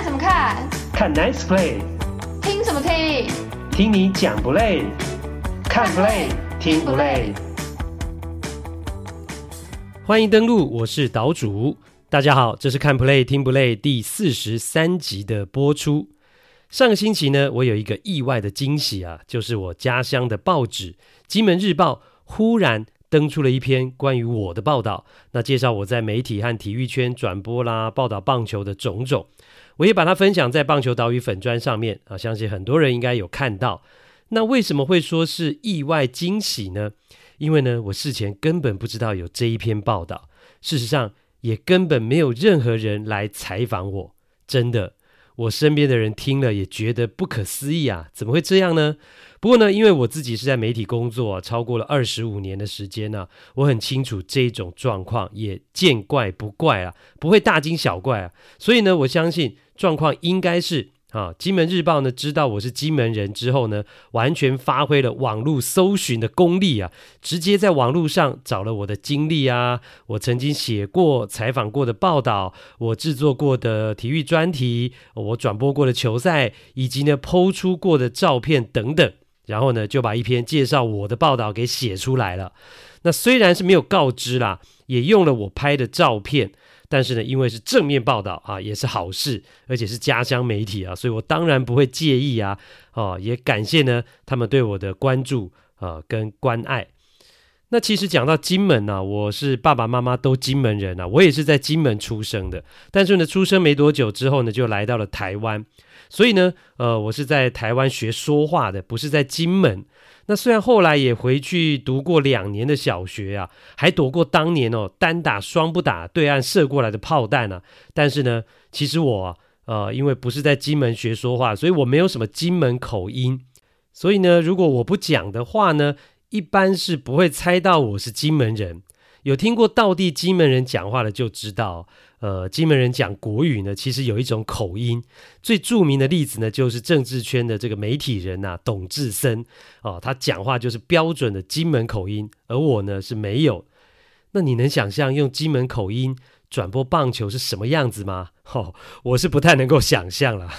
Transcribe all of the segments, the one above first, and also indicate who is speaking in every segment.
Speaker 1: 看什么看？
Speaker 2: 看 Nice Play。
Speaker 1: 听什么听？
Speaker 2: 听你讲不累？看 Play 听不累？欢迎登录，我是岛主。大家好，这是看 Play 听不累第四十三集的播出。上个星期呢，我有一个意外的惊喜啊，就是我家乡的报纸《金门日报》忽然登出了一篇关于我的报道，那介绍我在媒体和体育圈转播啦、报道棒球的种种，我也把它分享在棒球岛屿粉砖上面啊，相信很多人应该有看到。那为什么会说是意外惊喜呢？因为呢，我事前根本不知道有这一篇报道，事实上也根本没有任何人来采访我，真的。我身边的人听了也觉得不可思议啊，怎么会这样呢？不过呢，因为我自己是在媒体工作，超过了二十五年的时间呢，我很清楚这种状况，也见怪不怪啊，不会大惊小怪啊。所以呢，我相信状况应该是。啊，金门日报呢，知道我是金门人之后呢，完全发挥了网络搜寻的功力啊，直接在网络上找了我的经历啊，我曾经写过、采访过的报道，我制作过的体育专题，我转播过的球赛，以及呢抛出过的照片等等，然后呢，就把一篇介绍我的报道给写出来了。那虽然是没有告知啦，也用了我拍的照片。但是呢，因为是正面报道啊，也是好事，而且是家乡媒体啊，所以我当然不会介意啊。哦，也感谢呢他们对我的关注啊跟关爱。那其实讲到金门呢、啊，我是爸爸妈妈都金门人啊，我也是在金门出生的。但是呢，出生没多久之后呢，就来到了台湾，所以呢，呃，我是在台湾学说话的，不是在金门。那虽然后来也回去读过两年的小学啊，还躲过当年哦单打双不打对岸射过来的炮弹啊，但是呢，其实我，呃，因为不是在金门学说话，所以我没有什么金门口音，所以呢，如果我不讲的话呢，一般是不会猜到我是金门人。有听过道地金门人讲话的就知道。呃，金门人讲国语呢，其实有一种口音。最著名的例子呢，就是政治圈的这个媒体人呐、董志森哦，他讲话就是标准的金门口音，而我呢是没有。那你能想象用金门口音转播棒球是什么样子吗？哦，我是不太能够想象了。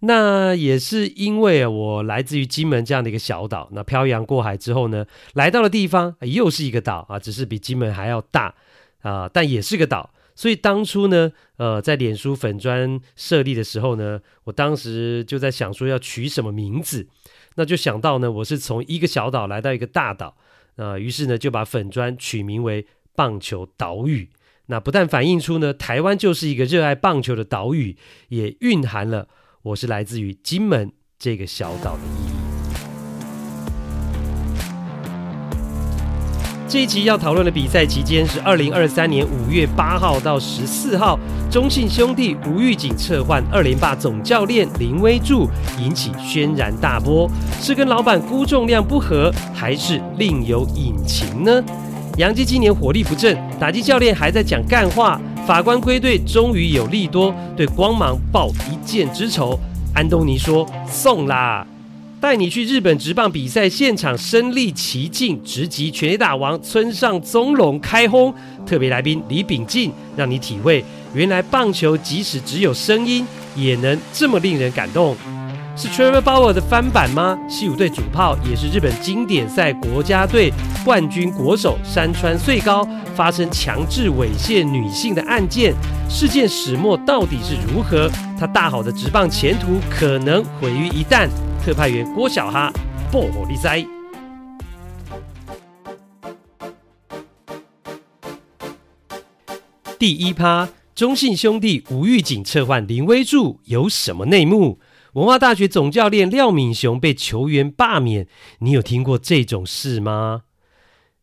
Speaker 2: 那也是因为我来自于金门这样的一个小岛，那漂洋过海之后呢，来到了地方又是一个岛啊，只是比金门还要大啊，但也是个岛。所以当初呢，呃，在脸书粉砖设立的时候呢，我当时就在想说要取什么名字，那就想到呢，我是从一个小岛来到一个大岛，呃，于是呢就把粉砖取名为棒球岛屿。那不但反映出呢，台湾就是一个热爱棒球的岛屿，也蕴含了我是来自于金门这个小岛的意。这一集要讨论的比赛期间是二零二三年五月八号到十四号，中信兄弟吴玉景撤换二连霸总教练林威柱，引起轩然大波。是跟老板辜仲谅不和，还是另有隐情呢？洋基今年火力不振，打击教练还在讲干话，法官归队终于有利多，对光芒报一箭之仇。安东尼说：“送啦。”带你去日本职棒比赛现场身历其境，直击全垒打王村上宗隆开轰，特别来宾李秉敬让你体会原来棒球即使只有声音也能这么令人感动。是 Trevor Bauer 的翻版吗？西武队主炮也是日本经典赛国家队冠军国手山川穗高发生强制猥亵女性的案件，事件始末到底是如何？他大好的职棒前途可能毁于一旦。特派员郭小哈，报乎你知。第一趴，中信兄弟吴玉景撤换林威柱有什么内幕？文化大学总教练廖敏雄被球员罢免，你有听过这种事吗？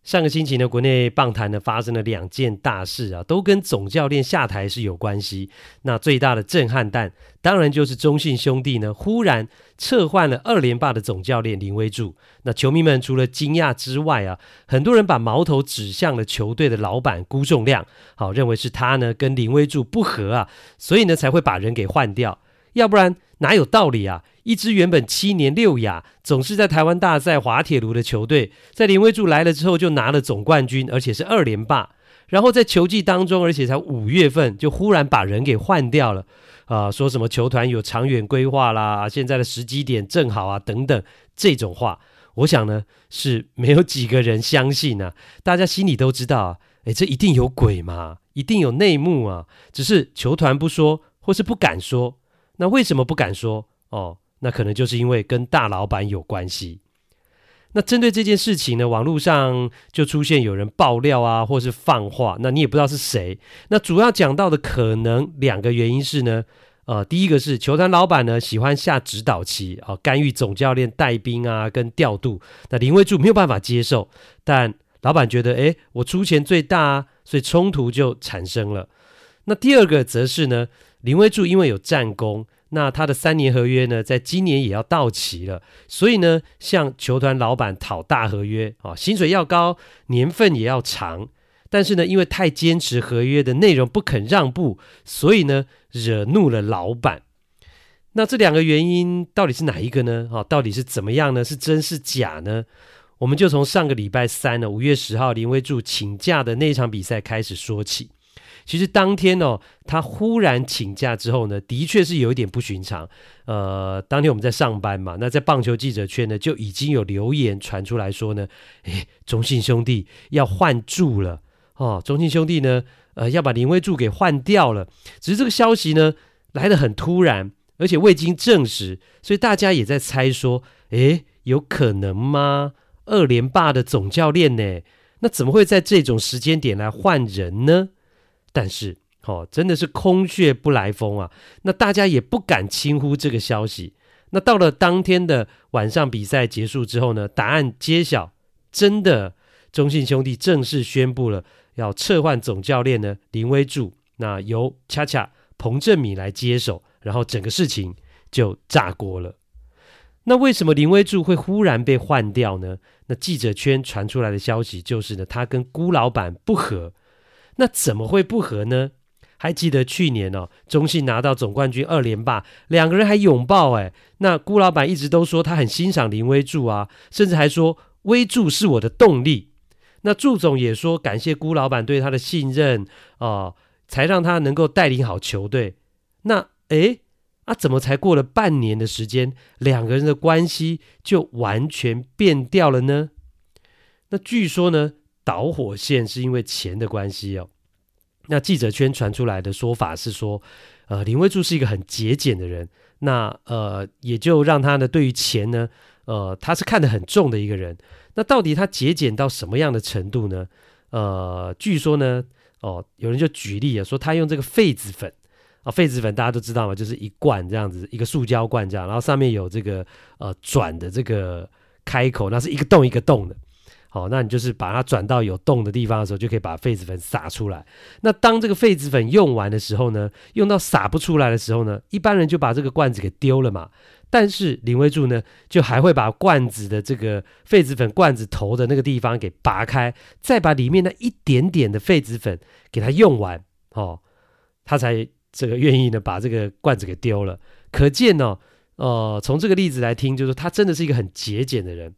Speaker 2: 上个星期呢，国内棒坛呢发生了两件大事啊，都跟总教练下台是有关系。那最大的震撼弹，当然就是中信兄弟呢忽然撤换了二连霸的总教练林威柱。那球迷们除了惊讶之外啊，很多人把矛头指向了球队的老板辜仲谅，好认为是他呢跟林威柱不合啊，所以呢才会把人给换掉。要不然哪有道理啊？一支原本七年六亚，总是在台湾大赛滑铁卢的球队，在林威助来了之后就拿了总冠军，而且是二连霸。然后在球季当中，而且才五月份就忽然把人给换掉了啊，说什么球团有长远规划啦，现在的时机点正好啊，等等这种话，我想呢是没有几个人相信啊，大家心里都知道啊，诶，这一定有鬼嘛，一定有内幕啊，只是球团不说，或是不敢说。那为什么不敢说？哦，那可能就是因为跟大老板有关系。那针对这件事情呢，网络上就出现有人爆料啊，或是放话，那你也不知道是谁。那主要讲到的可能两个原因是呢，呃，第一个是球团老板呢喜欢下指导棋啊，干预总教练带兵啊跟调度，那林威柱没有办法接受，但老板觉得，诶，我出钱最大啊，所以冲突就产生了。那第二个则是呢，林威柱因为有战功。那他的三年合约呢，在今年也要到期了，所以呢，向球团老板讨大合约啊，薪水要高，年份也要长，但是呢，因为太坚持合约的内容不肯让步，所以呢，惹怒了老板。那这两个原因到底是哪一个呢？啊，到底是怎么样呢？是真是假呢？我们就从上个礼拜三呢，五月十号林威助请假的那场比赛开始说起。其实当天哦，他忽然请假之后呢，的确是有一点不寻常。呃，当天我们在上班嘛，那在棒球记者圈呢，就已经有留言传出来说呢，诶，中信兄弟要换柱了哦，中信兄弟呢，呃，要把林威柱给换掉了。只是这个消息呢，来得很突然，而且未经证实，所以大家也在猜说，诶，有可能吗？二连霸的总教练呢，那怎么会在这种时间点来换人呢？但是，哦，真的是空穴不来风啊！那大家也不敢轻忽这个消息。那到了当天的晚上，比赛结束之后呢，答案揭晓，真的，中信兄弟正式宣布了要撤换总教练呢，林威柱，那由恰恰彭政闵来接手，然后整个事情就炸锅了。那为什么林威柱会忽然被换掉呢？那记者圈传出来的消息就是呢，他跟辜老板不和。那怎么会不合呢？还记得去年哦，中信拿到总冠军二连霸，两个人还拥抱哎。那辜老板一直都说他很欣赏林威助啊，甚至还说威助是我的动力。那祝总也说感谢辜老板对他的信任啊、呃，才让他能够带领好球队。那诶，啊，怎么才过了半年的时间，两个人的关系就完全变掉了呢？那据说呢。导火线是因为钱的关系哦。那记者圈传出来的说法是说，呃，林威助是一个很节俭的人，那呃，也就让他呢对于钱呢，呃，他是看得很重的一个人。那到底他节俭到什么样的程度呢？呃，据说呢，哦、有人就举例啊，说他用这个痱子粉啊，痱子粉大家都知道嘛，就是一罐这样子，一个塑胶罐这样，然后上面有这个呃转的这个开口，那是一个洞一个洞的。好，那你就是把它转到有洞的地方的时候，就可以把痱子粉撒出来。那当这个痱子粉用完的时候呢，用到撒不出来的时候呢，一般人就把这个罐子给丢了嘛。但是林威助呢，就还会把罐子的这个痱子粉罐子头的那个地方给拔开，再把里面那一点点的痱子粉给它用完，哦，他才这个愿意呢把这个罐子给丢了。可见呢、哦，呃，从这个例子来听，就是他真的是一个很节俭的人。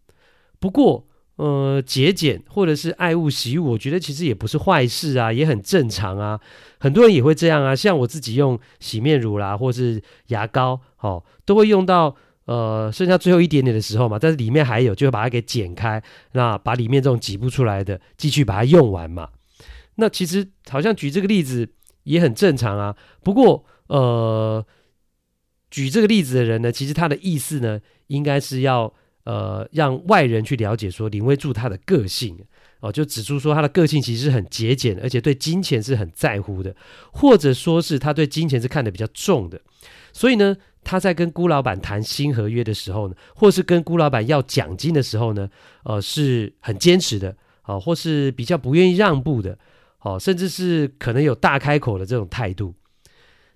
Speaker 2: 不过，呃，节俭或者是爱物惜物，我觉得其实也不是坏事啊，也很正常啊。很多人也会这样啊，像我自己用洗面乳啦，或是牙膏，哦，都会用到呃剩下最后一点点的时候嘛，但是里面还有，就会把它给剪开，那把里面这种挤不出来的继续把它用完嘛。那其实好像举这个例子也很正常啊。不过呃，举这个例子的人呢，其实他的意思呢，应该是要。呃，让外人去了解说林威助他的个性哦，就指出说他的个性其实是很节俭，而且对金钱是很在乎的，或者说是他对金钱是看得比较重的。所以呢，他在跟辜老板谈新合约的时候呢，或是跟辜老板要奖金的时候呢，呃，是很坚持的，哦，或是比较不愿意让步的，哦，甚至是可能有大开口的这种态度。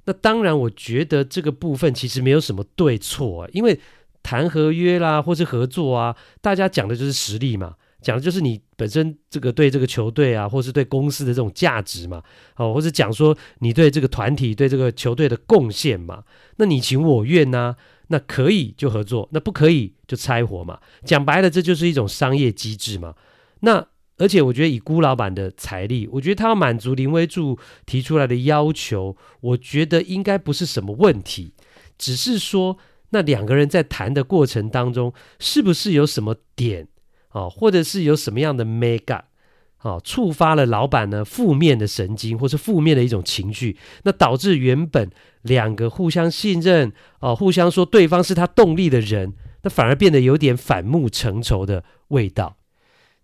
Speaker 2: 那当然，我觉得这个部分其实没有什么对错啊，因为。谈合约啦，或是合作啊，大家讲的就是实力嘛，讲的就是你本身这个对这个球队啊，或是对公司的这种价值嘛，哦，或是讲说你对这个团体、对这个球队的贡献嘛，那你情我愿呐、那可以就合作，那不可以就拆伙嘛。讲白了，这就是一种商业机制嘛。那而且我觉得以辜老板的财力，我觉得他要满足林威助提出来的要求，我觉得应该不是什么问题，只是说那两个人在谈的过程当中，是不是有什么点啊，或者是有什么样的 mega。啊，触发了老板呢负面的神经，或是负面的一种情绪，那导致原本两个互相信任、哦，互相说对方是他动力的人，那反而变得有点反目成仇的味道。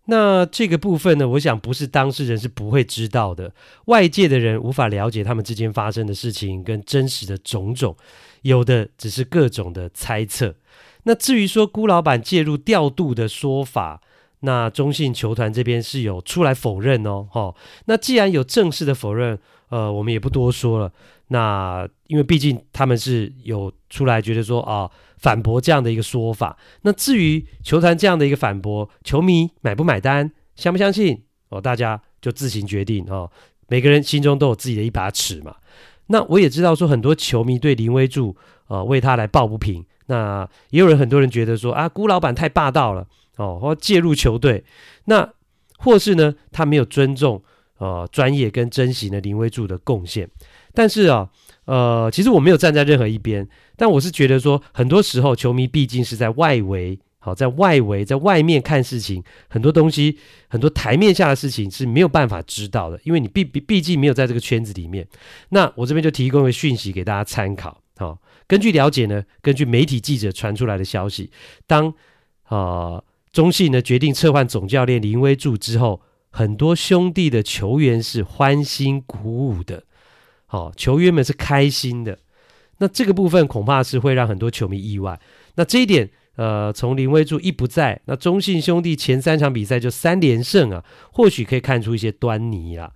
Speaker 2: 那这个部分呢，我想不是当事人是不会知道的，外界的人无法了解他们之间发生的事情跟真实的种种，有的只是各种的猜测。那至于说辜老板介入调度的说法，那中信球团这边是有出来否认哦，哈、哦。那既然有正式的否认，呃，我们也不多说了。那因为毕竟他们是有出来觉得说啊、哦，反驳这样的一个说法。那至于球团这样的一个反驳，球迷买不买单，相不相信哦，大家就自行决定哦。每个人心中都有自己的一把尺嘛。那我也知道说很多球迷对林威柱呃为他来抱不平。那也有人很多人觉得说啊，辜老板太霸道了。哦，或介入球队，那或是呢，他没有尊重呃专业跟珍惜呢林威柱的贡献。但是啊，呃，其实我没有站在任何一边，但我是觉得说，很多时候球迷毕竟是在外围，好、在外围，在外面看事情，很多东西，很多台面下的事情是没有办法知道的，因为你毕毕毕竟没有在这个圈子里面。那我这边就提供一个讯息给大家参考。好、根据了解呢，根据媒体记者传出来的消息，当啊。中信呢决定撤换总教练林威柱之后，很多兄弟的球员是欢欣鼓舞的，好、球员们是开心的。那这个部分恐怕是会让很多球迷意外。那这一点，呃，从林威助一不在，那中信兄弟前三场比赛就三连胜啊，或许可以看出一些端倪啊。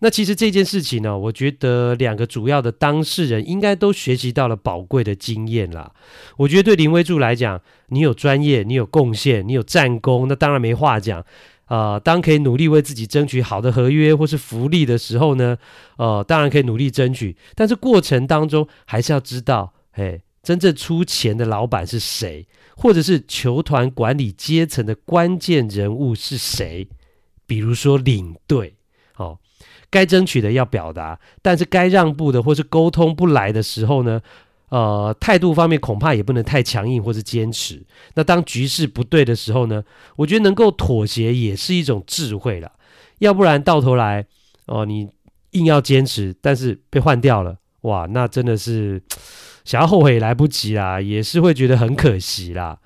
Speaker 2: 那其实这件事情呢，我觉得两个主要的当事人应该都学习到了宝贵的经验啦。我觉得对林威助来讲，你有专业，你有贡献，你有战功，那当然没话讲。呃，当可以努力为自己争取好的合约或是福利的时候呢，呃，当然可以努力争取。但是过程当中还是要知道，嘿，真正出钱的老板是谁，或者是球团管理阶层的关键人物是谁，比如说领队，哦。该争取的要表达，但是该让步的或是沟通不来的时候呢，呃，态度方面恐怕也不能太强硬或是坚持。那当局势不对的时候呢，我觉得能够妥协也是一种智慧了。要不然到头来，哦、你硬要坚持，但是被换掉了，哇，那真的是想要后悔也来不及啦，也是会觉得很可惜啦。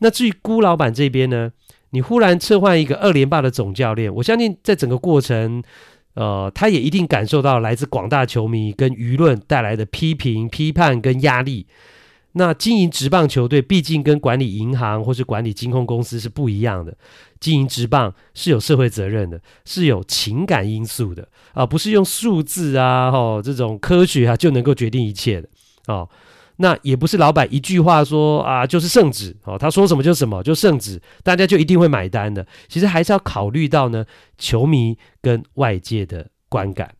Speaker 2: 那至于辜老板这边呢，你忽然撤换一个二连霸的总教练，我相信在整个过程。呃，他也一定感受到来自广大球迷跟舆论带来的批评、批判跟压力。那经营职棒球队，毕竟跟管理银行或是管理金控公司是不一样的。经营职棒是有社会责任的，是有情感因素的啊、不是用数字啊、吼这种科学啊就能够决定一切的哦。那也不是老板一句话说啊就是圣旨哦，他说什么就什么就圣旨，大家就一定会买单的。其实还是要考虑到呢球迷跟外界的观感。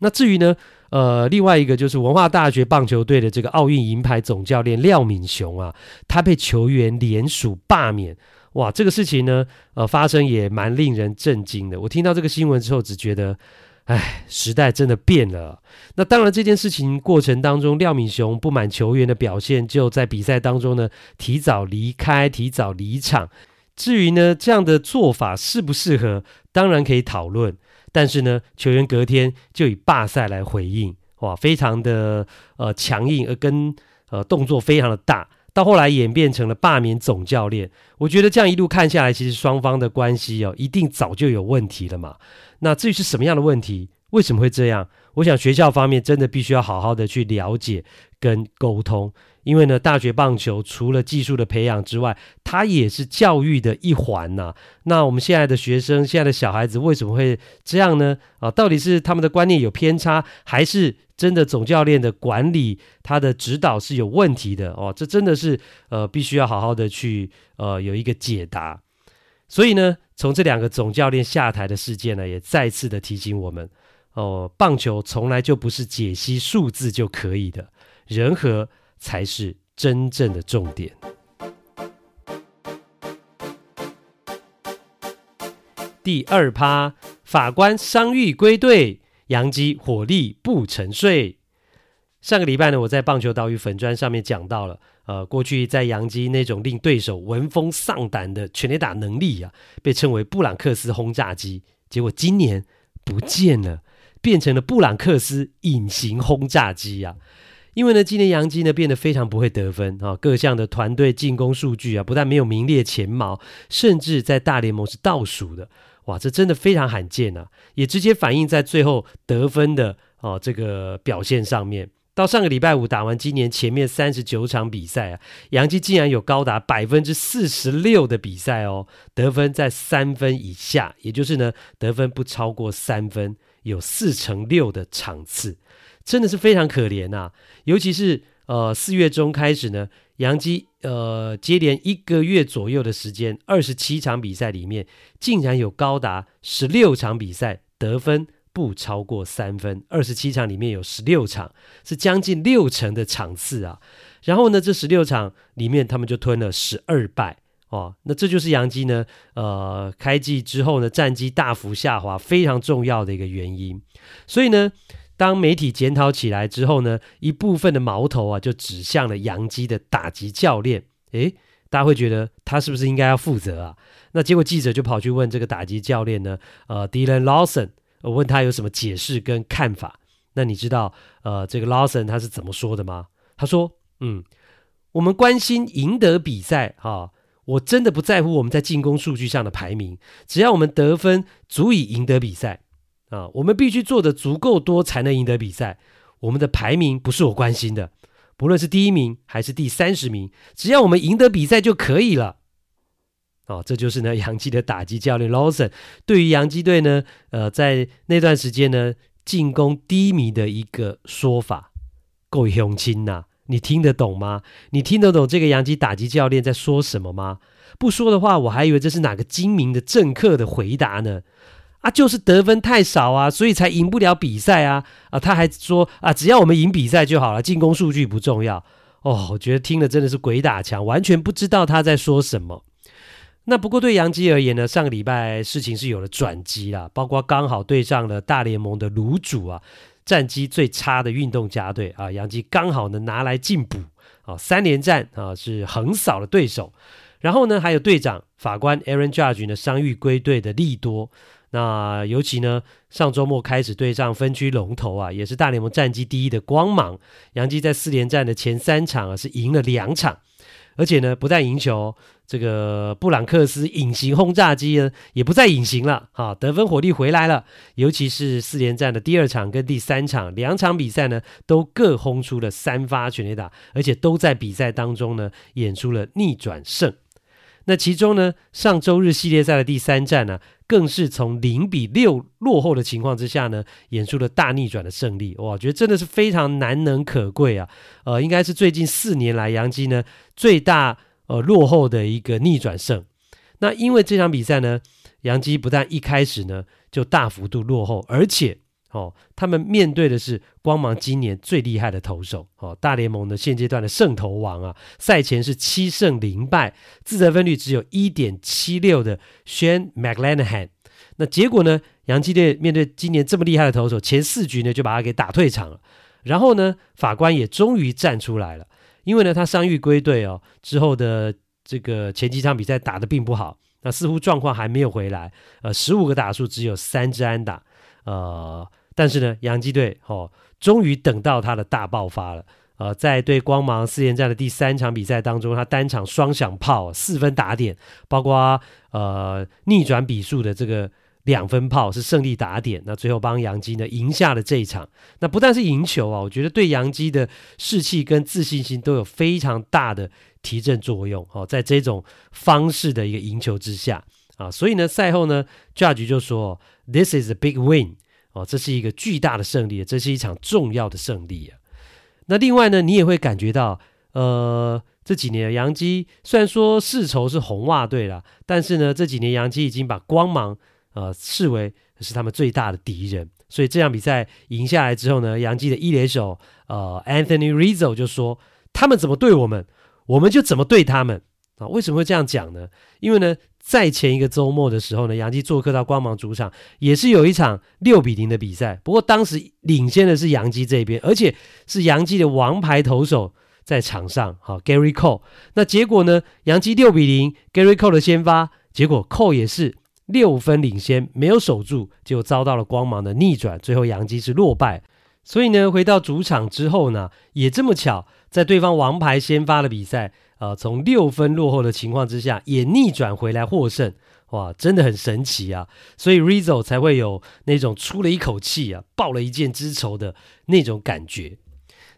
Speaker 2: 那至于呢，呃，另外一个就是文化大学棒球队的这个奥运银牌总教练廖敏雄啊，他被球员联署罢免，哇，这个事情呢，呃，发生也蛮令人震惊的。我听到这个新闻之后，只觉得。哎，时代真的变了。那当然，这件事情过程当中，廖敏雄不满球员的表现，就在比赛当中呢提早离开、提早离场。至于呢这样的做法适不适合，当然可以讨论。但是呢，球员隔天就以罢赛来回应，哇，非常的呃强硬，而跟呃动作非常的大。到后来演变成了罢免总教练。我觉得这样一路看下来，其实双方的关系哦，一定早就有问题了嘛。那至于是什么样的问题，为什么会这样？我想学校方面真的必须要好好的去了解跟沟通，因为呢，大学棒球除了技术的培养之外，它也是教育的一环呐。那我们现在的学生，现在的小孩子为什么会这样呢？啊，到底是他们的观念有偏差，还是真的总教练的管理他的指导是有问题的？哦，这真的是呃，必须要好好的去呃有一个解答。所以呢，从这两个总教练下台的事件呢，也再次的提醒我们，哦，棒球从来就不是解析数字就可以的，人和才是真正的重点。第二趴，法官伤愈归队，洋基火力不沉睡。上个礼拜呢，我在棒球岛屿粉砖上面讲到了，呃，过去在洋基那种令对手闻风丧胆的全垒打能力啊，被称为布朗克斯轰炸机。结果今年不见了，变成了布朗克斯隐形轰炸机啊！因为呢，今年洋基呢变得非常不会得分啊，各项的团队进攻数据啊，不但没有名列前茅，甚至在大联盟是倒数的。哇，这真的非常罕见啊！也直接反映在最后得分的哦这个表现上面。到上个礼拜五打完今年前面三十九场比赛啊，杨基竟然有高达百分之四十六的比赛哦，得分在三分以下，也就是呢得分不超过三分，有四成六的场次，真的是非常可怜呐、尤其是呃四月中开始呢，杨基呃接连一个月左右的时间，二十七场比赛里面，竟然有高达十六场比赛得分。不超过三分，二十七场里面有十六场，是将近六成的场次啊。然后呢，这十六场里面他们就吞了十二败哦。那这就是杨基呢，呃，开季之后呢，战绩大幅下滑非常重要的一个原因。所以呢，当媒体检讨起来之后呢，一部分的矛头啊就指向了杨基的打击教练。诶，大家会觉得他是不是应该要负责啊？那结果记者就跑去问这个打击教练呢，呃，Dillon Lawson。我问他有什么解释跟看法？那你知道，呃，这个 Lawson 他是怎么说的吗？他说：“嗯，我们关心赢得比赛啊，我真的不在乎我们在进攻数据上的排名，只要我们得分足以赢得比赛啊，我们必须做的足够多才能赢得比赛。我们的排名不是我关心的，不论是第一名还是第三十名，只要我们赢得比赛就可以了。”哦，这就是呢，洋基的打击教练 Lawson 对于洋基队呢，呃，在那段时间呢，进攻低迷的一个说法，够雄心呐！你听得懂吗？你听得懂这个洋基打击教练在说什么吗？不说的话，我还以为这是哪个精明的政客的回答呢。啊，就是得分太少啊，所以才赢不了比赛啊！啊，他还说啊，只要我们赢比赛就好了，进攻数据不重要。哦，我觉得听了真的是鬼打墙，完全不知道他在说什么。那不过对杨基而言呢，上个礼拜事情是有了转机啦，包括刚好对上了大联盟的炉主啊，战绩最差的运动家队啊，杨基刚好呢拿来进补啊，三连战啊是横扫了对手，然后呢还有队长法官 Aaron Judge 呢伤愈归队的利多，那尤其呢上周末开始对上分区龙头啊，也是大联盟战绩第一的光芒，杨基在四连战的前三场啊是赢了两场。而且呢，不但赢球，这个布朗克斯隐形轰炸机呢，也不再隐形了，哈，得分火力回来了。尤其是四连战的第二场跟第三场两场比赛呢，都各轰出了三发全垒打，而且都在比赛当中呢演出了逆转胜。那其中呢，上周日系列赛的第三战呢，更是从零比六落后的情况之下呢，演出了大逆转的胜利。哇，我觉得真的是非常难能可贵啊！呃，应该是最近四年来杨基呢最大呃落后的一个逆转胜。那因为这场比赛呢，杨基不但一开始呢就大幅度落后，而且。哦，他们面对的是光芒今年最厉害的投手哦，大联盟的现阶段的胜投王啊，赛前是七胜零败，自责分率只有一点七六的 Shane McClanahan。那结果呢，洋基队面对今年这么厉害的投手，前四局呢就把他给打退场了。然后呢，法官也终于站出来了，因为呢他伤愈归队哦，之后的这个前几场比赛打得并不好，那似乎状况还没有回来。呃，十五个打数只有三支安打，呃。但是呢，洋基队哦，终于等到他的大爆发了。呃，在对光芒四连战的第三场比赛当中，他单场双响炮，四分打点，包括呃逆转比数的这个两分炮是胜利打点。那最后帮洋基呢赢下了这一场。那不但是赢球啊，我觉得对洋基的士气跟自信心都有非常大的提振作用。哦，在这种方式的一个赢球之下啊，所以呢，赛后呢，Judge 就说：“This is a big win。”哦，这是一个巨大的胜利，这是一场重要的胜利啊。那另外呢，你也会感觉到，呃，这几年杨基虽然说世仇是红袜队了，但是呢，这几年杨基已经把光芒呃视为是他们最大的敌人。所以这场比赛赢下来之后呢，杨基的一垒手呃 Anthony Rizzo 就说：“他们怎么对我们，我们就怎么对他们。”啊。为什么会这样讲呢？因为呢，在前一个周末的时候呢，洋基做客到光芒主场，也是有一场六比零的比赛。不过当时领先的是洋基这边，而且是洋基的王牌投手在场上，好，Gary Cole。那结果呢，洋基六比零，Gary Cole 的先发，结果 Cole 也是六分领先，没有守住，就遭到了光芒的逆转，最后洋基是落败。所以呢，回到主场之后呢，也这么巧，在对方王牌先发的比赛，呃，从六分落后的情况之下，也逆转回来获胜，哇，真的很神奇啊！所以 Rizzo 才会有那种出了一口气啊，报了一箭之仇的那种感觉。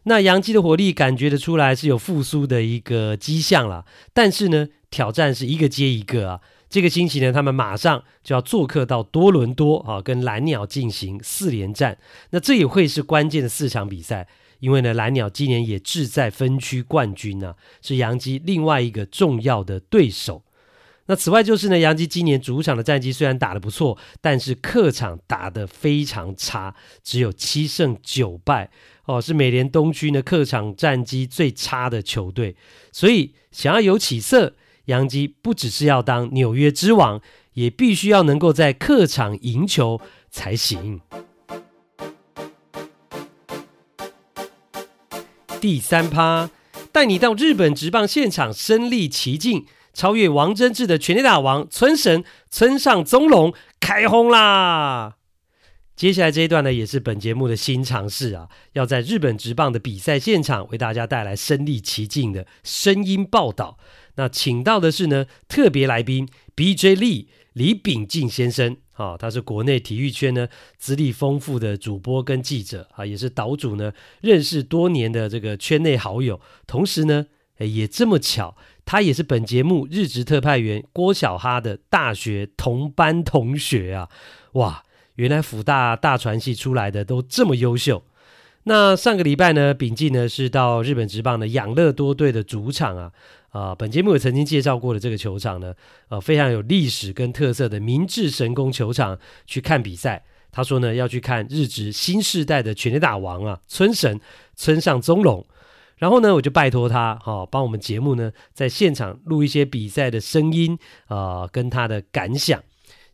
Speaker 2: 那洋基的火力感觉得出来是有复苏的一个迹象啦，但是呢，挑战是一个接一个啊。这个星期呢，他们马上就要做客到多伦多啊，跟蓝鸟进行四连战。那这也会是关键的四场比赛，因为呢，蓝鸟今年也志在分区冠军呢、是洋基另外一个重要的对手。那此外就是呢，洋基今年主场的战绩虽然打得不错，但是客场打得非常差，只有七胜九败哦，是美联东区呢客场战绩最差的球队。所以想要有起色。洋基不只是要当纽约之王，也必须要能够在客场赢球才行。第三趴，带你到日本职棒现场身历其境，超越王贞治的全垒打王村神村上宗隆开轰啦！接下来这一段呢，也是本节目的新尝试啊，要在日本职棒的比赛现场为大家带来身历其境的声音报道。那请到的是呢特别来宾 B.J. 李李秉敬先生，啊、他是国内体育圈呢资历丰富的主播跟记者啊，也是岛主呢认识多年的这个圈内好友，同时呢，也这么巧，他也是本节目日职特派员郭小哈的大学同班同学啊，哇，原来辅大大传系出来的都这么优秀。那上个礼拜呢，秉记呢是到日本职棒的养乐多队的主场啊。啊，本节目也曾经介绍过的这个球场呢，呃，非常有历史跟特色的明治神宫球场去看比赛。他说呢，要去看日职新世代的全垒打王啊，村神村上宗隆。然后呢，我就拜托他，哈、哦，帮我们节目呢在现场录一些比赛的声音啊、跟他的感想。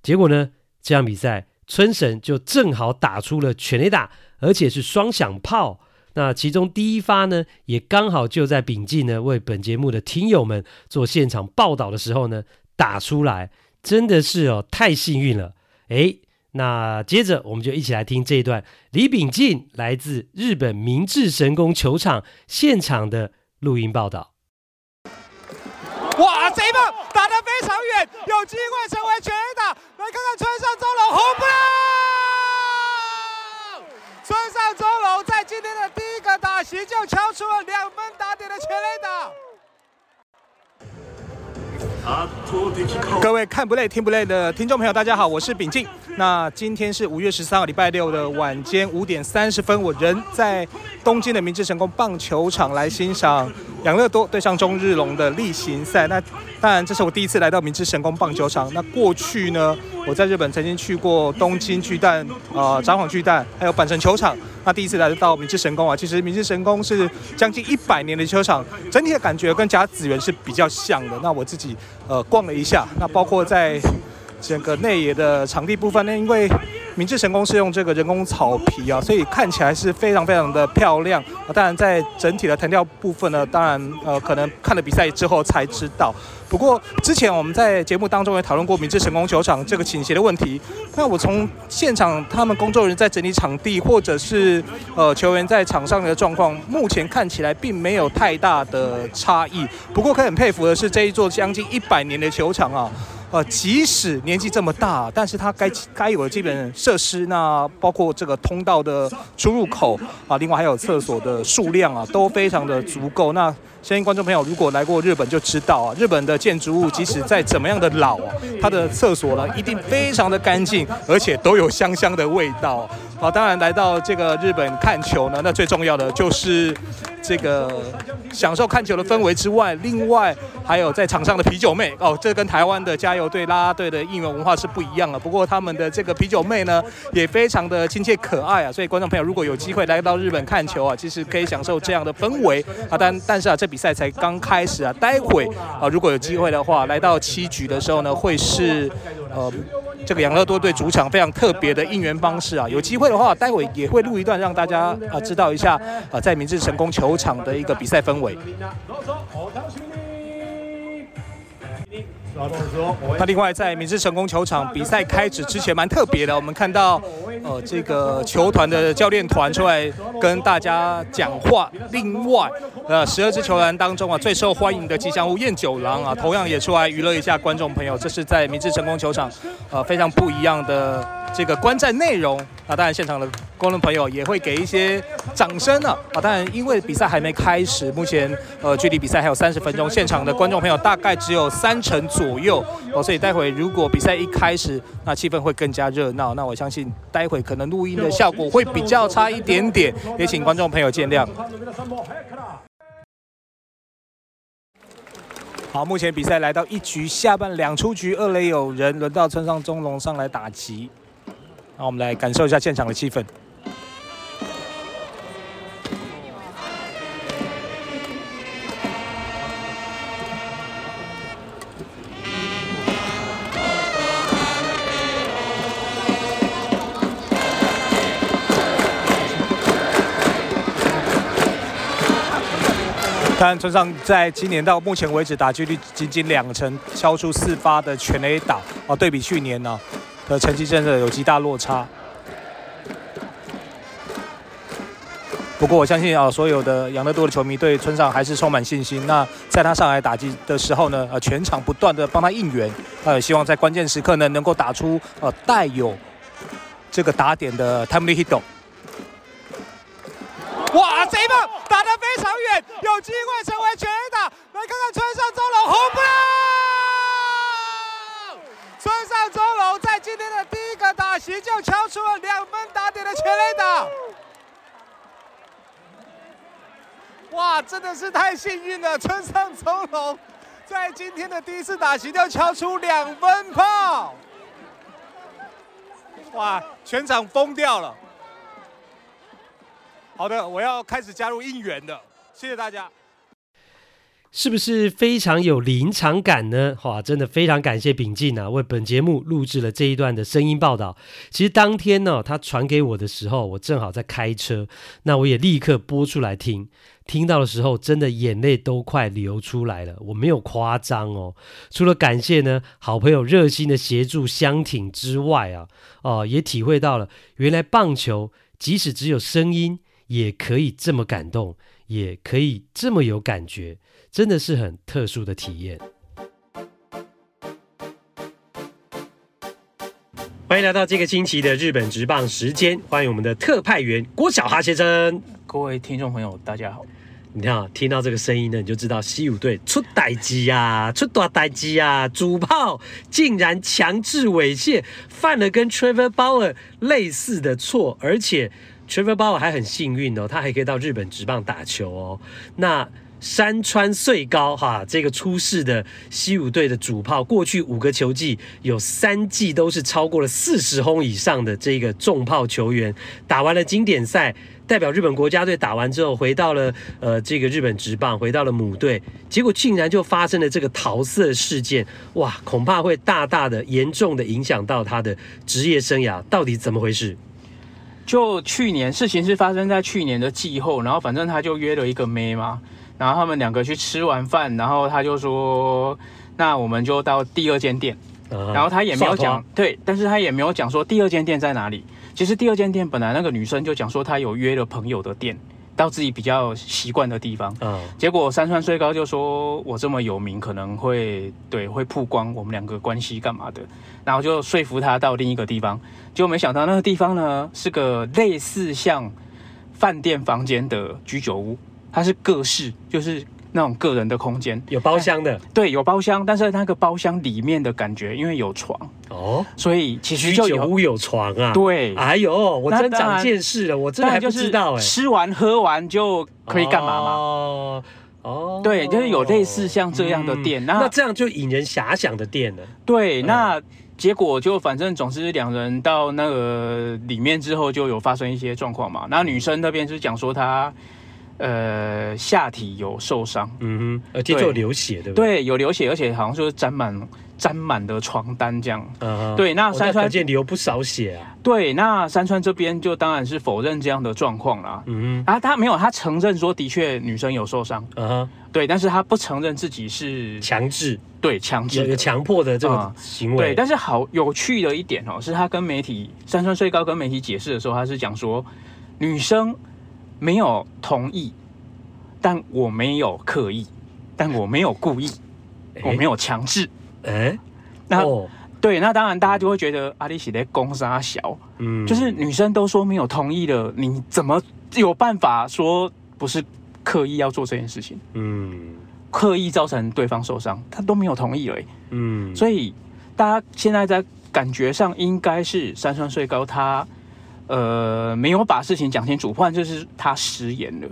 Speaker 2: 结果呢，这场比赛村神就正好打出了全垒打，而且是双响炮。那其中第一发呢，也刚好就在秉敬呢为本节目的听友们做现场报道的时候呢打出来，真的是哦太幸运了。诶，那接着我们就一起来听这一段李秉敬来自日本明治神宫球场现场的录音报道。
Speaker 1: 哇，这一棒打得非常远，有机会成为全垒打，来看看村上宗隆红不啦？村上宗隆在今天的第一个打席就敲出了两分打点的全垒打。各位看不累听不累的听众朋友，大家好，我是秉静。那今天是五月十三号礼拜六的晚间五点三十分，我人在东京的明治神宫棒球场来欣赏养乐多对上中日龙的例行赛。那当然，这是我第一次来到明治神宫棒球场。那过去呢，我在日本曾经去过东京巨蛋、呃札幌巨蛋，还有阪神球场。那第一次来到明治神宫啊，其实明治神宫是将近一百年的球场，整体的感觉跟甲子园是比较像的。那我自己呃逛了一下，那包括在整个内野的场地部分呢，因为明治神宫是用这个人工草皮啊，所以看起来是非常非常的漂亮。当然在整体的弹跳部分呢，当然呃可能看了比赛之后才知道。不过之前我们在节目当中也讨论过明治神宫球场这个倾斜的问题。那我从现场他们工作人员在整理场地，或者是呃球员在场上的状况，目前看起来并没有太大的差异。不过可以很佩服的是这一座将近一百年的球场啊。呃，即使年纪这么大，但是它该该有的基本设施，那包括这个通道的出入口啊，另外还有厕所的数量啊，都非常的足够。那相信观众朋友如果来过日本就知道啊，日本的建筑物即使再怎么样的老，它的厕所呢一定非常的干净，而且都有香香的味道。好，当然来到这个日本看球呢，那最重要的就是这个享受看球的氛围之外，另外还有在场上的啤酒妹哦，这跟台湾的加油有对啦啦队的应援文化是不一样的。不过他们的这个啤酒妹呢，也非常的亲切可爱啊。所以观众朋友如果有机会来到日本看球啊，其实可以享受这样的氛围啊。但但是啊，这比赛才刚开始啊，待会啊，如果有机会的话，来到七局的时候呢，会是呃。这个养乐多对主场非常特别的应援方式啊，有机会的话，待会也会录一段让大家啊知道一下啊，在明治神宫球场的一个比赛氛围。那另外，在明治神宫球场比赛开始之前，蛮特别的，我们看到呃这个球团的教练团出来跟大家讲话。另外，呃，十二支球员当中啊，最受欢迎的吉祥物燕九郎啊，同样也出来娱乐一下观众朋友。这是在明治神宫球场，呃，非常不一样的这个观战内容。啊，当然现场的观众朋友也会给一些掌声啊！啊，当然因为比赛还没开始，目前呃距离比赛还有三十分钟，现场的观众朋友大概只有三成左左右哦，所以待会如果比赛一开始，那气氛会更加热闹。那我相信待会可能录音的效果会比较差一点点，也请观众朋友见谅。好，目前比赛来到一局下半两出局，二垒有人，轮到村上中龙上来打击。那我们来感受一下现场的气氛。但村上在今年到目前为止打击率仅仅两成，敲出四发的全 A 打啊，对比去年呢？的成绩真的有极大落差，不过我相信啊，所有的养乐多的球迷对村上还是充满信心。那在他上来打击的时候呢，呃，全场不断的帮他应援，呃，希望在关键时刻呢能够打出呃带有这个打点的 timely hit。哇，这一棒打得非常远，有机会成为全垒打。来看看村上宗隆，红不了。村上宗隆在今天的第一个打席就敲出了两分打点的全垒打，哇，真的是太幸运了！村上宗隆在今天的第一次打席就敲出两分炮，哇，全场疯掉了。好的，我要开始加入应援的，谢谢大家。
Speaker 2: 是不是非常有临场感呢？哇，真的非常感谢秉静啊，为本节目录制了这一段的声音报道。其实当天呢，他传给我的时候，我正好在开车，那我也立刻播出来听。听到的时候，真的眼泪都快流出来了，我没有夸张哦。除了感谢呢，好朋友热心的协助相挺之外啊，哦，也体会到了原来棒球即使只有声音，也可以这么感动，也可以这么有感觉。真的是很特殊的体验。欢迎来到这个星期的日本直棒时间，欢迎我们的特派员郭小哈先生。
Speaker 3: 各位听众朋友，大家好。
Speaker 2: 你看，听到这个声音呢，你就知道西武队出代志呀，出大代志呀！主炮竟然强制猥亵，犯了跟 Trevor Bauer 类似的错，而且 Trevor Bauer 还很幸运哦，他还可以到日本职棒打球哦。那山川穗高哈，这个出事的西武队的主炮，过去五个球季有三季都是超过了四十轰以上的这个重炮球员，打完了经典赛，代表日本国家队打完之后，回到了呃这个日本职棒，回到了母队，结果竟然就发生了这个桃色事件，哇，恐怕会大大的严重的影响到他的职业生涯，到底怎么回事？
Speaker 3: 就去年事情是发生在去年的季后，然后反正他就约了一个妹嘛。然后他们两个去吃完饭，然后他就说：“那我们就到第二间店。Uh ”.然后他也没有讲对，但是他也没有讲说第二间店在哪里。其实第二间店本来那个女生就讲说她有约了朋友的店，到自己比较习惯的地方。嗯、uh，huh. 结果山川最高就说：“我这么有名，可能会对会曝光我们两个关系干嘛的。”然后就说服他到另一个地方，结果没想到那个地方呢是个类似像饭店房间的居酒屋。它是各室，就是那种个人的空间，
Speaker 2: 有包厢的。
Speaker 3: 对，有包厢，但是那个包厢里面的感觉，因为有床哦，所以其实就有
Speaker 2: 居酒屋有床啊。
Speaker 3: 对，
Speaker 2: 哎呦，我真长见识了，我真的还不知道哎。
Speaker 3: 吃完喝完就可以干嘛吗？
Speaker 2: 哦，哦，
Speaker 3: 对，就是有类似像这样的店，
Speaker 2: 嗯、
Speaker 3: 那
Speaker 2: 那这样就引人遐想的店了。
Speaker 3: 对，
Speaker 2: 嗯、
Speaker 3: 那结果就反正总之两人到那个里面之后就有发生一些状况嘛。那女生那边是讲说她呃下体有受伤，
Speaker 2: 嗯哼，而且就有流血，对不对？
Speaker 3: 对，有流血，而且好像就是沾满沾满的床单这样。
Speaker 2: 嗯，
Speaker 3: 对，那山川、
Speaker 2: 哦、可见流不少血啊。
Speaker 3: 对，那山川这边就当然是否认这样的状况啦。嗯哼，啊，他没有，他承认说的确女生有受伤。嗯哼，对，但是他不承认自己是
Speaker 2: 强制，
Speaker 3: 对，强制
Speaker 2: 有强迫的这个行为。嗯、
Speaker 3: 对，但是好有趣的一点哦，是他跟媒体山川穗高跟媒体解释的时候，他是讲说女生没有同意，但我没有刻意，但我没有故意，欸、我没有强制。哎、欸，那。哦对，那当然，大家就会觉得阿里喜的公杀小，嗯，就是女生都说没有同意了，你怎么有办法说不是刻意要做这件事情？嗯，刻意造成对方受伤，他都没有同意而已，嗯，所以大家现在在感觉上应该是三川穗高他呃没有把事情讲清楚，不然就是他食言了。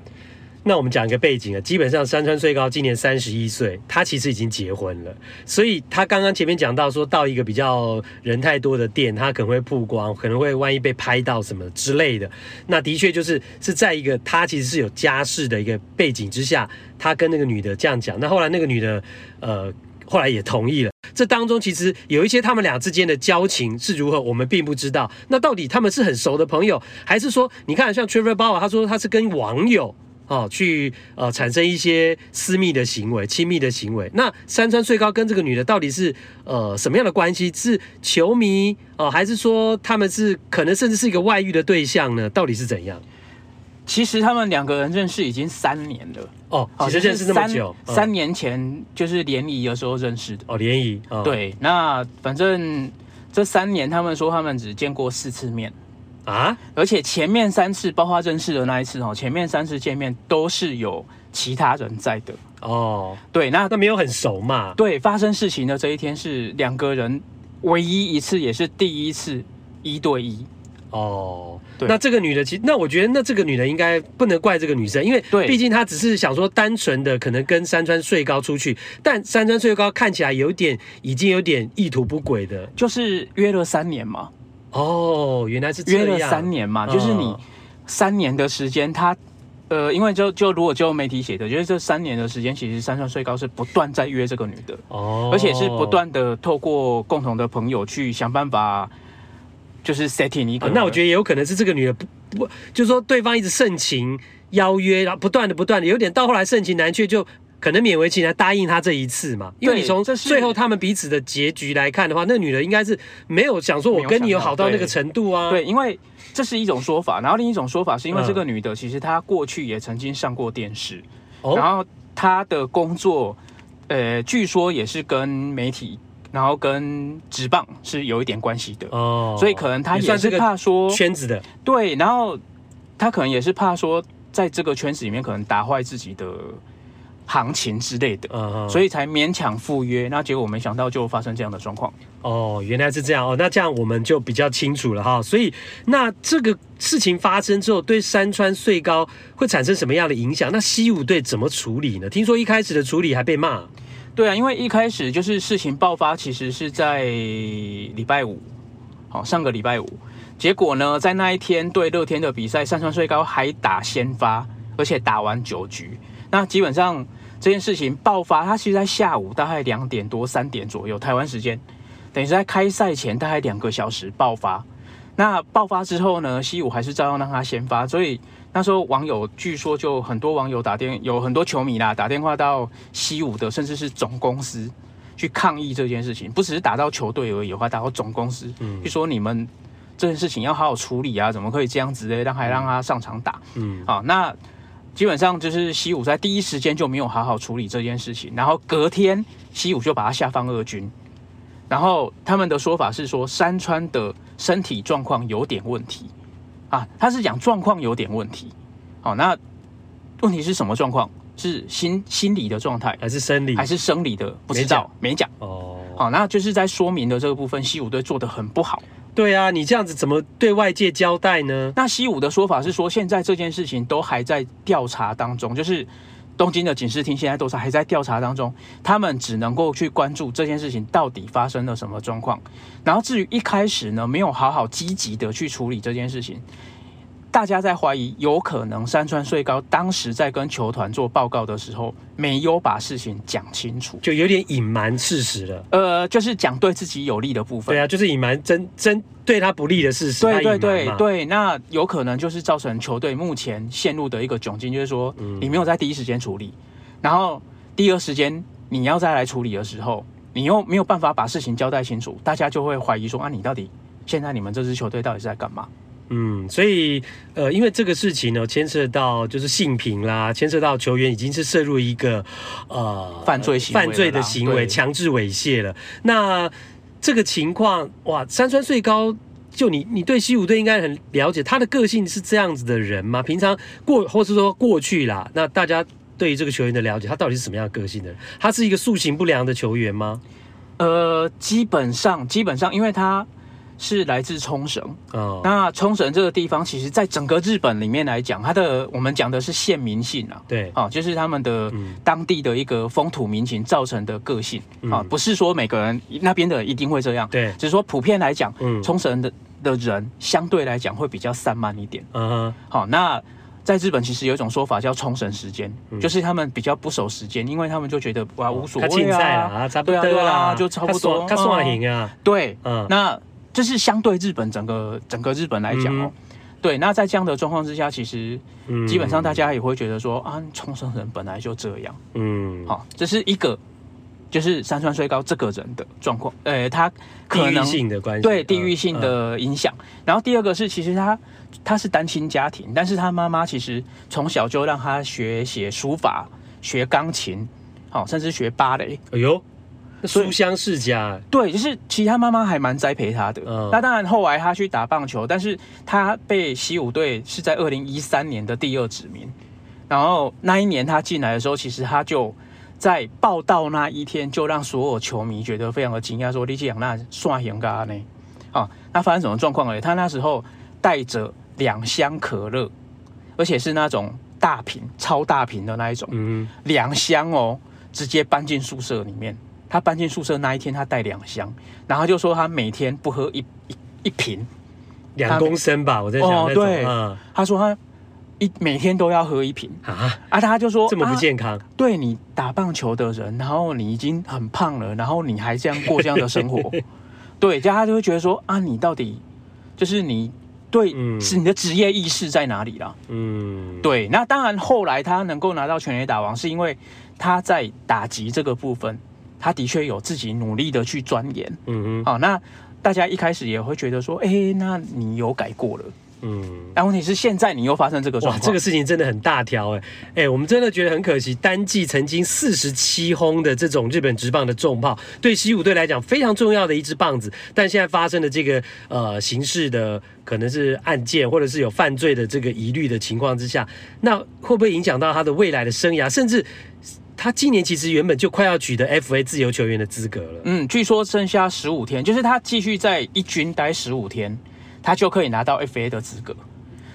Speaker 2: 那我们讲一个背景啊，基本上山川穗高今年三十一岁，他其实已经结婚了，所以他刚刚前面讲到说到一个比较人太多的店，他可能会曝光，可能会万一被拍到什么之类的。那的确就是是在一个他其实是有家室的一个背景之下，他跟那个女的这样讲。那后来那个女的呃后来也同意了。这当中其实有一些他们俩之间的交情是如何，我们并不知道。那到底他们是很熟的朋友，还是说你看像 Trevor Bauer 他说他是跟网友。哦，去呃产生一些私密的行为、亲密的行为。那山川穗高跟这个女的到底是呃什么样的关系？是球迷哦、呃，还是说他们是可能甚至是一个外遇的对象呢？到底是怎样？
Speaker 3: 其实他们两个人认识已经三年了
Speaker 2: 哦，其实认识这么久，
Speaker 3: 三,三年前就是联谊的时候认识的
Speaker 2: 哦，联谊、哦、
Speaker 3: 对。那反正这三年他们说他们只见过四次面。啊！而且前面三次，包括认识的那一次哦，前面三次见面都是有其他人在的哦。对，那
Speaker 2: 那没有很熟嘛？
Speaker 3: 对，发生事情的这一天是两个人唯一一次，也是第一次一对一
Speaker 2: 哦。对，那这个女的，其实那我觉得，那这个女的应该不能怪这个女生，因为毕竟她只是想说单纯的可能跟山川穗高出去，但山川穗高看起来有点已经有点意图不轨的，
Speaker 3: 就是约了三年嘛。
Speaker 2: 哦，原来是这样。
Speaker 3: 约了三年嘛，就是你三年的时间，他呃，因为就就如果就媒体写的，就是这三年的时间，其实山川穗高是不断在约这个女的，哦，而且是不断的透过共同的朋友去想办法，就是 setting 一个、
Speaker 2: 哦。那我觉得也有可能是这个女的不不，就是说对方一直盛情邀约，然后不断的不断的，有点到后来盛情难却就。可能勉为其难答应他这一次嘛，因为你从最后他们彼此的结局来看的话，那女的应该是没有想说我跟你有好到那个程度啊。
Speaker 3: 对，因为这是一种说法，然后另一种说法是因为这个女的其实她过去也曾经上过电视，嗯、然后她的工作，呃，据说也是跟媒体，然后跟职棒是有一点关系的哦，所以可能她也是怕说
Speaker 2: 圈子的，
Speaker 3: 对，然后她可能也是怕说在这个圈子里面可能打坏自己的。行情之类的，嗯嗯，所以才勉强赴约。那结果我没想到就发生这样的状况。
Speaker 2: 哦，原来是这样哦。那这样我们就比较清楚了哈。所以那这个事情发生之后，对山川穗高会产生什么样的影响？那西武队怎么处理呢？听说一开始的处理还被骂。
Speaker 3: 对啊，因为一开始就是事情爆发，其实是在礼拜五，好，上个礼拜五。结果呢，在那一天对乐天的比赛，山川穗高还打先发，而且打完九局。那基本上。这件事情爆发，它其实在下午大概两点多三点左右台湾时间，等于是在开赛前大概两个小时爆发。那爆发之后呢，西武还是照样让他先发，所以那时候网友据说就很多网友打电，有很多球迷啦打电话到西武的，甚至是总公司去抗议这件事情，不只是打到球队而已，还打到总公司，嗯，就说你们这件事情要好好处理啊，怎么可以这样子嘞？让还让他上场打，嗯，好那。基本上就是西武在第一时间就没有好好处理这件事情，然后隔天西武就把他下放二军，然后他们的说法是说山川的身体状况有点问题啊，他是讲状况有点问题，好，那问题是什么状况？是心心理的状态，
Speaker 2: 还是生理，
Speaker 3: 还是生理的？不知道，没讲哦。好，那就是在说明的这个部分，西武队做的很不好。
Speaker 2: 对啊，你这样子怎么对外界交代呢？
Speaker 3: 那西武的说法是说，现在这件事情都还在调查当中，就是东京的警视厅现在都是还在调查当中，他们只能够去关注这件事情到底发生了什么状况。然后至于一开始呢，没有好好积极的去处理这件事情。大家在怀疑，有可能山川穗高当时在跟球团做报告的时候，没有把事情讲清楚，
Speaker 2: 就有点隐瞒事实了。
Speaker 3: 呃，就是讲对自己有利的部分。
Speaker 2: 对啊，就是隐瞒真真对他不利的事实。
Speaker 3: 对对对对，那有可能就是造成球队目前陷入的一个窘境，就是说，你没有在第一时间处理，嗯、然后第二时间你要再来处理的时候，你又没有办法把事情交代清楚，大家就会怀疑说，啊，你到底现在你们这支球队到底是在干嘛？
Speaker 2: 嗯，所以呃，因为这个事情呢，牵涉到就是性平啦，牵涉到球员已经是涉入一个呃
Speaker 3: 犯罪行为
Speaker 2: 犯罪的行为，强制猥亵了。那这个情况哇，山川穗高，就你你对西武队应该很了解，他的个性是这样子的人吗？平常过或是说过去啦，那大家对于这个球员的了解，他到底是什么样的个性的人？他是一个塑形不良的球员吗？
Speaker 3: 呃，基本上基本上，因为他。是来自冲绳。哦，那冲绳这个地方，其实在整个日本里面来讲，它的我们讲的是县民性啊，
Speaker 2: 对，
Speaker 3: 啊，就是他们的当地的一个风土民情造成的个性。啊，不是说每个人那边的一定会这样，
Speaker 2: 对，
Speaker 3: 只是说普遍来讲，嗯，冲绳的的人相对来讲会比较散漫一点，嗯，好，那在日本其实有一种说法叫冲绳时间，就是他们比较不守时间，因为他们就觉得哇无所谓啊，
Speaker 2: 差不多啦，
Speaker 3: 就差不多，
Speaker 2: 他算赢啊，
Speaker 3: 对，嗯，那。这是相对日本整个整个日本来讲哦，嗯、对。那在这样的状况之下，其实基本上大家也会觉得说、嗯、啊，冲绳人本来就这样，嗯，好，这是一个就是山川穗高这个人的状况，呃，他可能
Speaker 2: 地域性的关系，
Speaker 3: 对地域性的影响。嗯、然后第二个是，其实他他是单亲家庭，但是他妈妈其实从小就让他学写书法、学钢琴，好，甚至学芭蕾。
Speaker 2: 哎呦。书香世家，
Speaker 3: 对，就是其实他妈妈还蛮栽培他的。嗯、那当然后来他去打棒球，但是他被西武队是在二零一三年的第二指名。然后那一年他进来的时候，其实他就在报到那一天就让所有球迷觉得非常的惊讶，说李继阳那算型咖呢？啊，那发生什么状况呢？他那时候带着两箱可乐，而且是那种大瓶、超大瓶的那一种，嗯，两箱哦，直接搬进宿舍里面。他搬进宿舍那一天，他带两箱，然后就说他每天不喝一一一瓶，
Speaker 2: 两公升吧，我在想。
Speaker 3: 对，他说他一每天都要喝一瓶啊啊！他就说
Speaker 2: 这么不健康。
Speaker 3: 对，你打棒球的人，然后你已经很胖了，然后你还这样过这样的生活，对，这样他就会觉得说啊，你到底就是你对是你的职业意识在哪里啦？嗯，对。那当然，后来他能够拿到全垒打王，是因为他在打击这个部分。他的确有自己努力的去钻研，嗯嗯，好，那大家一开始也会觉得说，哎、欸，那你有改过了，嗯，但问题是现在你又发生这个状况，
Speaker 2: 这个事情真的很大条，哎，哎，我们真的觉得很可惜，单季曾经四十七轰的这种日本职棒的重炮，对西武队来讲非常重要的一支棒子，但现在发生的这个呃刑事的可能是案件，或者是有犯罪的这个疑虑的情况之下，那会不会影响到他的未来的生涯，甚至？他今年其实原本就快要取得 FA 自由球员的资格了。
Speaker 3: 嗯，据说剩下十五天，就是他继续在一军待十五天，他就可以拿到 FA 的资格。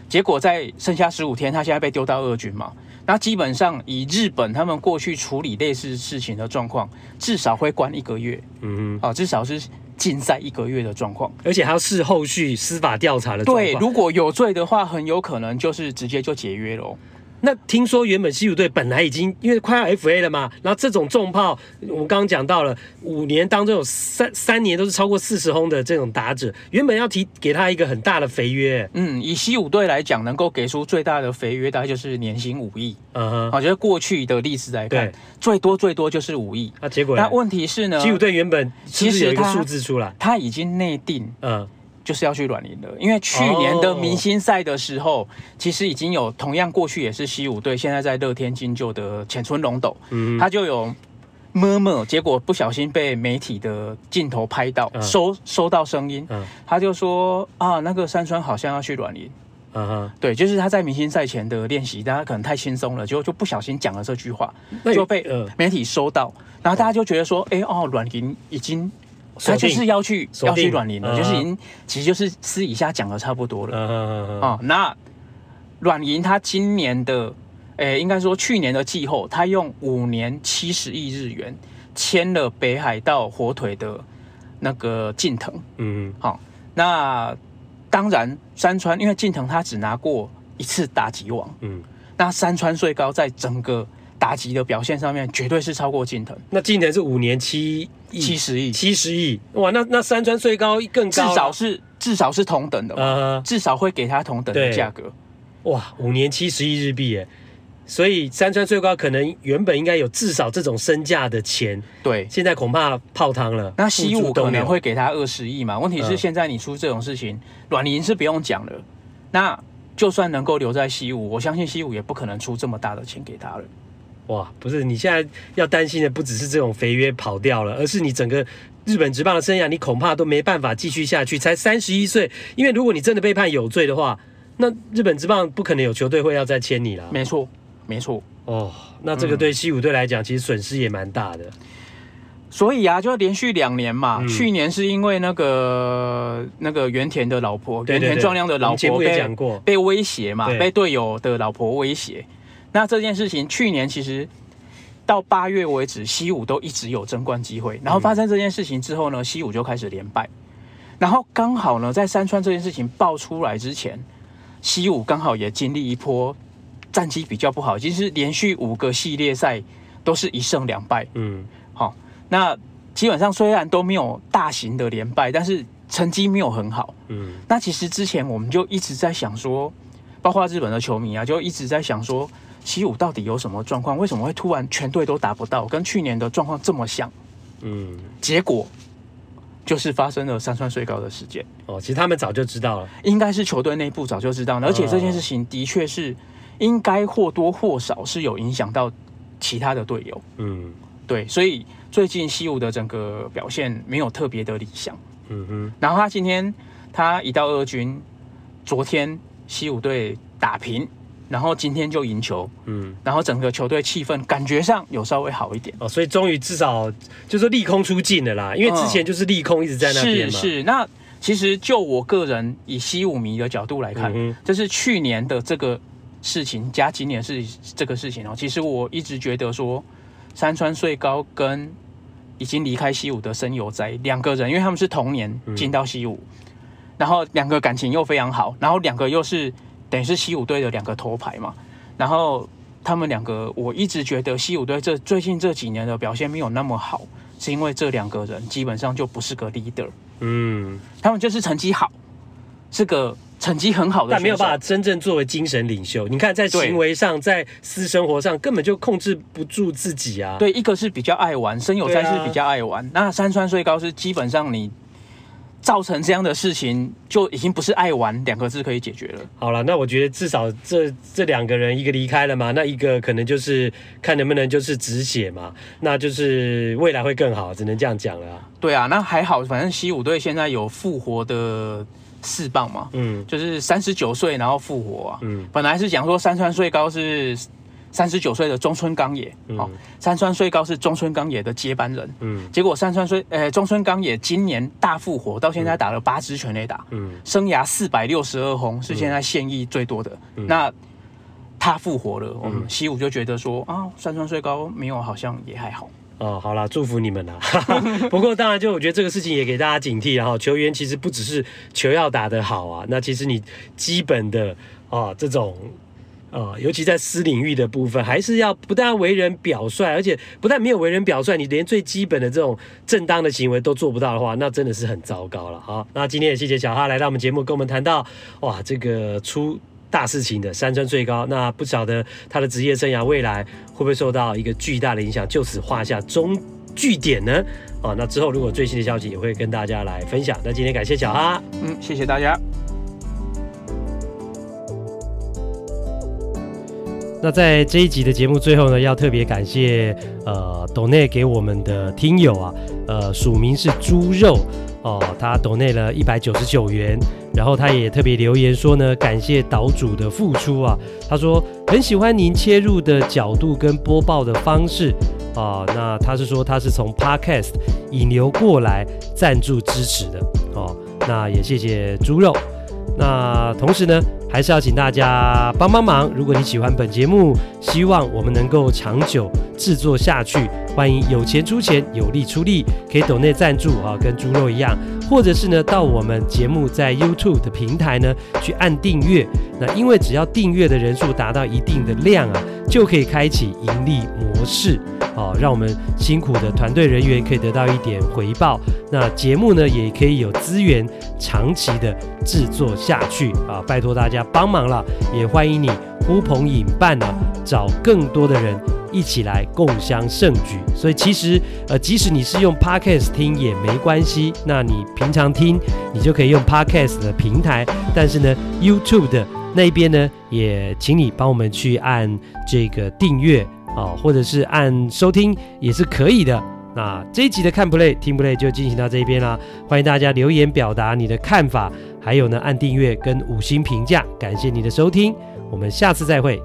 Speaker 3: 结果在剩下十五天，他现在被丢到二军嘛。那基本上以日本他们过去处理类似事情的状况，至少会关一个月。嗯哼，啊，至少是禁赛一个月的状况，
Speaker 2: 而且还要视后续司法调查的状况。
Speaker 3: 对，如果有罪的话，很有可能就是直接就解约了。
Speaker 2: 那听说原本西武队本来已经因为快要 FA 了嘛，然后这种重炮，我们刚刚讲到了五年当中有三三年都是超过四十轰的这种打者，原本要提给他一个很大的肥约。
Speaker 3: 嗯，以西武队来讲，能够给出最大的肥约大概就是年薪五亿。嗯哼，我觉得过去的历史来看，最多最多就是五亿。
Speaker 2: 那结果，
Speaker 3: 那问题是呢？
Speaker 2: 西武队原本其实有一个数字出来，
Speaker 3: 他已经内定。嗯。就是要去软银的，因为去年的明星赛的时候，oh. 其实已经有同样过去也是西武队，现在在乐天金就的浅村龙斗，嗯，他就有摸摸，结果不小心被媒体的镜头拍到，收收到声音，嗯，他就说啊，那个山川好像要去软银，嗯哼，对，就是他在明星赛前的练习，大家可能太轻松了，结果就不小心讲了这句话，就被媒体收到，然后大家就觉得说，哎哦，软银已经。他就是要去要去软银了，uh. 就是已经其实就是私底下讲的差不多了啊、uh huh. 哦。那软银他今年的诶，应该说去年的季后，他用五年七十亿日元签了北海道火腿的那个近藤。
Speaker 2: 嗯，
Speaker 3: 好，那当然山川，因为近藤他只拿过一次打击王。
Speaker 2: 嗯，
Speaker 3: 那山川最高在整个打击的表现上面，绝对是超过近藤。
Speaker 2: 那近藤是五年七
Speaker 3: 七十亿，
Speaker 2: 七十亿，哇，那那山川最高更高，
Speaker 3: 至少是至少是同等的，呃，至少会给他同等的价格。
Speaker 2: 哇，五年七十亿日币耶！所以山川最高可能原本应该有至少这种身价的钱，
Speaker 3: 对，
Speaker 2: 现在恐怕泡汤了。
Speaker 3: 那西武可能会给他二十亿嘛？问题是现在你出这种事情，软银是不用讲了。那就算能够留在西武，我相信西武也不可能出这么大的钱给他了。
Speaker 2: 哇，不是，你现在要担心的不只是这种肥约跑掉了，而是你整个日本职棒的生涯，你恐怕都没办法继续下去。才三十一岁，因为如果你真的被判有罪的话，那日本职棒不可能有球队会要再签你了。
Speaker 3: 没错。没错
Speaker 2: 哦，那这个对西武队来讲，其实损失也蛮大的。
Speaker 3: 所以啊，就连续两年嘛，嗯、去年是因为那个那个原田的老婆，原田壮亮的老婆被讲过被威胁嘛，被队友的老婆威胁。那这件事情去年其实到八月为止，西武都一直有争冠机会。然后发生这件事情之后呢，西武就开始连败。然后刚好呢，在山川这件事情爆出来之前，西武刚好也经历一波。战绩比较不好，其实连续五个系列赛都是一胜两败。嗯，好，那基本上虽然都没有大型的连败，但是成绩没有很好。嗯，那其实之前我们就一直在想说，包括日本的球迷啊，就一直在想说，西武到底有什么状况？为什么会突然全队都达不到？跟去年的状况这么像？嗯，结果就是发生了山川水高的事件。
Speaker 2: 哦，其实他们早就知道了，
Speaker 3: 应该是球队内部早就知道了，而且这件事情的确是。应该或多或少是有影响到其他的队友，嗯，对，所以最近西武的整个表现没有特别的理想，嗯哼。然后他今天他一到二军，昨天西武队打平，然后今天就赢球，嗯，然后整个球队气氛感觉上有稍微好一点
Speaker 2: 哦，所以终于至少就是利空出尽了啦，因为之前就是利空一直在那边嘛。
Speaker 3: 是是，那其实就我个人以西武迷的角度来看，嗯，这是去年的这个。事情加今年是这个事情哦，其实我一直觉得说，山川穗高跟已经离开西武的森友哉两个人，因为他们是同年进到西武，嗯、然后两个感情又非常好，然后两个又是等于是西武队的两个头牌嘛，然后他们两个我一直觉得西武队这最近这几年的表现没有那么好，是因为这两个人基本上就不是个 leader，嗯，他们就是成绩好，是个。成绩很好的，
Speaker 2: 但没有办法真正作为精神领袖。你看，在行为上，在私生活上，根本就控制不住自己啊。
Speaker 3: 对，一个是比较爱玩，森友哉是比较爱玩。啊、那山川穗高是基本上你造成这样的事情，就已经不是爱玩两个字可以解决了。
Speaker 2: 好了，那我觉得至少这这两个人，一个离开了嘛，那一个可能就是看能不能就是止血嘛，那就是未来会更好，只能这样讲了。
Speaker 3: 对啊，那还好，反正西武队现在有复活的。四棒嘛，嗯，就是三十九岁然后复活啊，嗯，本来是讲说山川岁高是三十九岁的中村刚也，好、嗯，山川穗高是中村刚也的接班人，嗯，结果山川穗，呃，中村刚也今年大复活，到现在打了八支全垒打，嗯，生涯四百六十二轰是现在现役最多的，嗯、那他复活了，我们西武就觉得说啊，山川穗高没有好像也还好。
Speaker 2: 哦，好啦，祝福你们啦。不过当然，就我觉得这个事情也给大家警惕，然后球员其实不只是球要打得好啊，那其实你基本的啊、哦、这种啊、尤其在私领域的部分，还是要不但为人表率，而且不但没有为人表率，你连最基本的这种正当的行为都做不到的话，那真的是很糟糕了。好，那今天也谢谢小哈来到我们节目，跟我们谈到哇，这个出。大事情的山川最高，那不晓得他的职业生涯未来会不会受到一个巨大的影响，就此画下终句点呢？啊，那之后如果最新的消息也会跟大家来分享。那今天感谢小哈，
Speaker 3: 嗯，谢谢大家。
Speaker 2: 那在这一集的节目最后呢，要特别感谢呃斗内给我们的听友啊，呃署名是猪肉哦，他斗内了一百九十九元，然后他也特别留言说呢，感谢岛主的付出啊，他说很喜欢您切入的角度跟播报的方式啊，那他是说他是从 Podcast 引流过来赞助支持的哦，那也谢谢猪肉，那同时呢。还是要请大家帮帮忙。如果你喜欢本节目，希望我们能够长久制作下去，欢迎有钱出钱，有力出力，可以抖内赞助啊，跟猪肉一样，或者是呢，到我们节目在 YouTube 的平台呢去按订阅。那因为只要订阅的人数达到一定的量啊，就可以开启盈利模式。好，让我们辛苦的团队人员可以得到一点回报。那节目呢，也可以有资源长期的制作下去啊！拜托大家帮忙了，也欢迎你呼朋引伴呢，找更多的人一起来共襄盛举。所以其实呃，即使你是用 Podcast 听也没关系，那你平常听你就可以用 Podcast 的平台，但是呢，YouTube 的那边呢，也请你帮我们去按这个订阅。哦，或者是按收听也是可以的。那这一集的看 play 听 play 就进行到这一边啦。欢迎大家留言表达你的看法，还有呢，按订阅跟五星评价。感谢你的收听，我们下次再会。